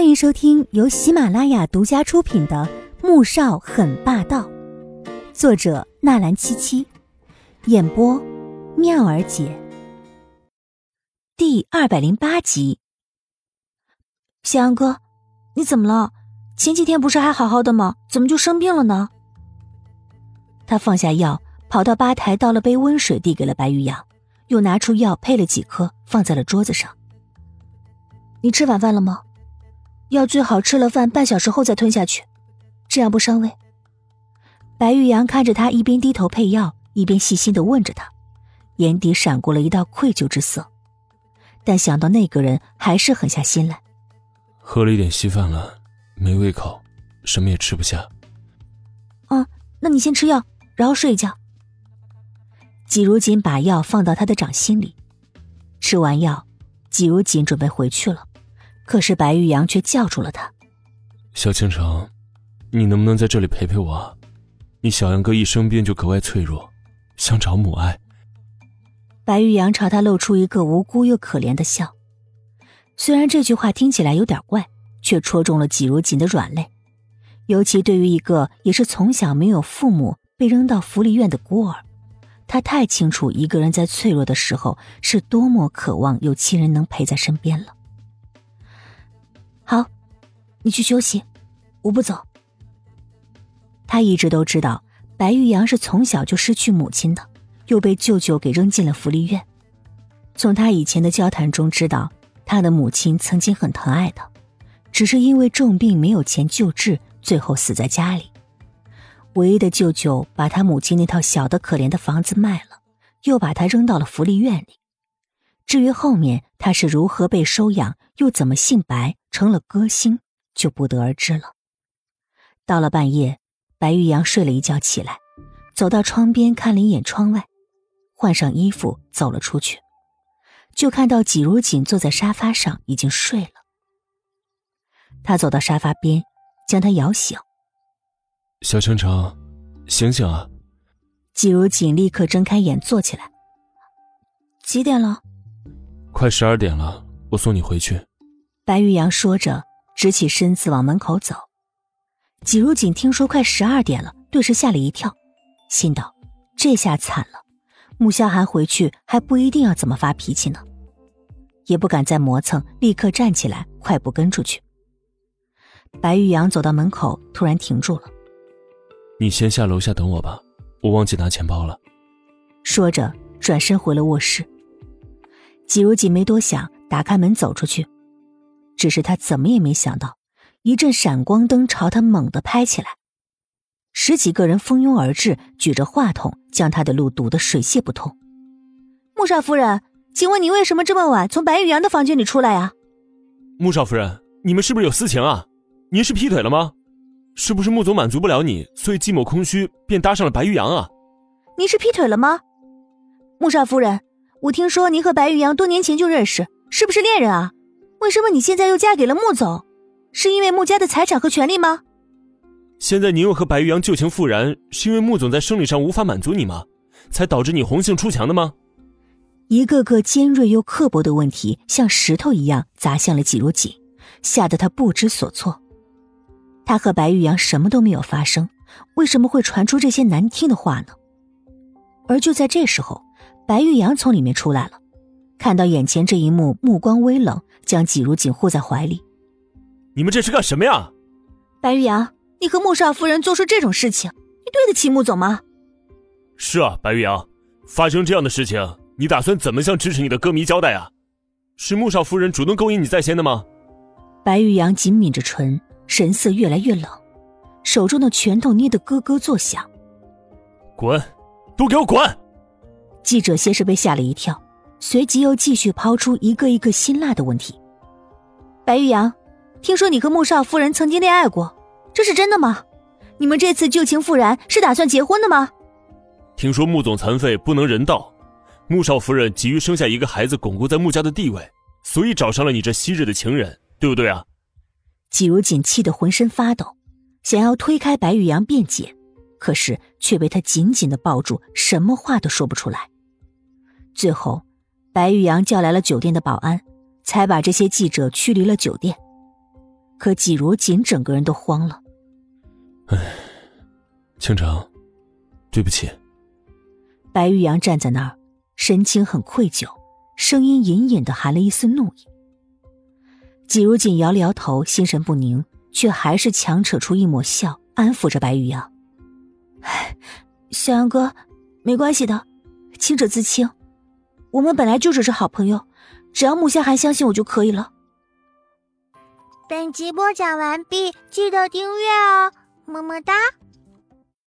欢迎收听由喜马拉雅独家出品的《穆少很霸道》，作者纳兰七七，演播妙儿姐。第二百零八集。小杨哥，你怎么了？前几天不是还好好的吗？怎么就生病了呢？他放下药，跑到吧台倒了杯温水，递给了白玉阳，又拿出药配了几颗，放在了桌子上。你吃晚饭了吗？药最好吃了饭半小时后再吞下去，这样不伤胃。白玉阳看着他一边低头配药，一边细心的问着他，眼底闪过了一道愧疚之色，但想到那个人，还是狠下心来。喝了一点稀饭了，没胃口，什么也吃不下。啊，那你先吃药，然后睡一觉。季如锦把药放到他的掌心里，吃完药，季如锦准备回去了。可是白玉阳却叫住了他：“小倾城，你能不能在这里陪陪我？你小杨哥一生病就格外脆弱，想找母爱。”白玉阳朝他露出一个无辜又可怜的笑，虽然这句话听起来有点怪，却戳中了季如锦的软肋。尤其对于一个也是从小没有父母被扔到福利院的孤儿，他太清楚一个人在脆弱的时候是多么渴望有亲人能陪在身边了。你去休息，我不走。他一直都知道白玉阳是从小就失去母亲的，又被舅舅给扔进了福利院。从他以前的交谈中知道，他的母亲曾经很疼爱他，只是因为重病没有钱救治，最后死在家里。唯一的舅舅把他母亲那套小的可怜的房子卖了，又把他扔到了福利院里。至于后面他是如何被收养，又怎么姓白成了歌星，就不得而知了。到了半夜，白玉阳睡了一觉起来，走到窗边看了一眼窗外，换上衣服走了出去，就看到季如锦坐在沙发上已经睡了。他走到沙发边，将他摇醒：“小程程，醒醒啊！”季如锦立刻睁开眼坐起来：“几点了？”快十二点了，我送你回去。白玉阳说着，直起身子往门口走。季如锦听说快十二点了，顿时吓了一跳，心道：这下惨了，穆萧寒回去还不一定要怎么发脾气呢。也不敢再磨蹭，立刻站起来，快步跟出去。白玉阳走到门口，突然停住了。你先下楼下等我吧，我忘记拿钱包了。说着，转身回了卧室。季如锦没多想，打开门走出去。只是他怎么也没想到，一阵闪光灯朝他猛地拍起来，十几个人蜂拥而至，举着话筒将他的路堵得水泄不通。穆少夫人，请问你为什么这么晚从白玉阳的房间里出来呀？穆少夫人，你们是不是有私情啊？您是劈腿了吗？是不是穆总满足不了你，所以寂寞空虚，便搭上了白玉阳啊？您是劈腿了吗？穆少夫人。我听说您和白玉阳多年前就认识，是不是恋人啊？为什么你现在又嫁给了穆总？是因为穆家的财产和权利吗？现在你又和白玉阳旧情复燃，是因为穆总在生理上无法满足你吗？才导致你红杏出墙的吗？一个个尖锐又刻薄的问题，像石头一样砸向了季如锦，吓得他不知所措。他和白玉阳什么都没有发生，为什么会传出这些难听的话呢？而就在这时候。白玉阳从里面出来了，看到眼前这一幕，目光微冷，将季如锦护在怀里。你们这是干什么呀？白玉阳，你和穆少夫人做出这种事情，你对得起穆总吗？是啊，白玉阳，发生这样的事情，你打算怎么向支持你的歌迷交代啊？是穆少夫人主动勾引你在先的吗？白玉阳紧抿着唇，神色越来越冷，手中的拳头捏得咯咯作响。滚，都给我滚！记者先是被吓了一跳，随即又继续抛出一个一个辛辣的问题。白玉阳，听说你和穆少夫人曾经恋爱过，这是真的吗？你们这次旧情复燃是打算结婚的吗？听说穆总残废不能人道，穆少夫人急于生下一个孩子巩固在穆家的地位，所以找上了你这昔日的情人，对不对啊？季如锦气得浑身发抖，想要推开白玉阳辩解。可是却被他紧紧的抱住，什么话都说不出来。最后，白玉阳叫来了酒店的保安，才把这些记者驱离了酒店。可季如锦整个人都慌了。唉，倾城，对不起。白玉阳站在那儿，神情很愧疚，声音隐隐的含了一丝怒意。季如锦摇了摇头，心神不宁，却还是强扯出一抹笑，安抚着白玉阳：“小杨哥，没关系的，清者自清。我们本来就只是好朋友，只要穆夏寒相信我就可以了。”本集播讲完毕，记得订阅哦，么么哒。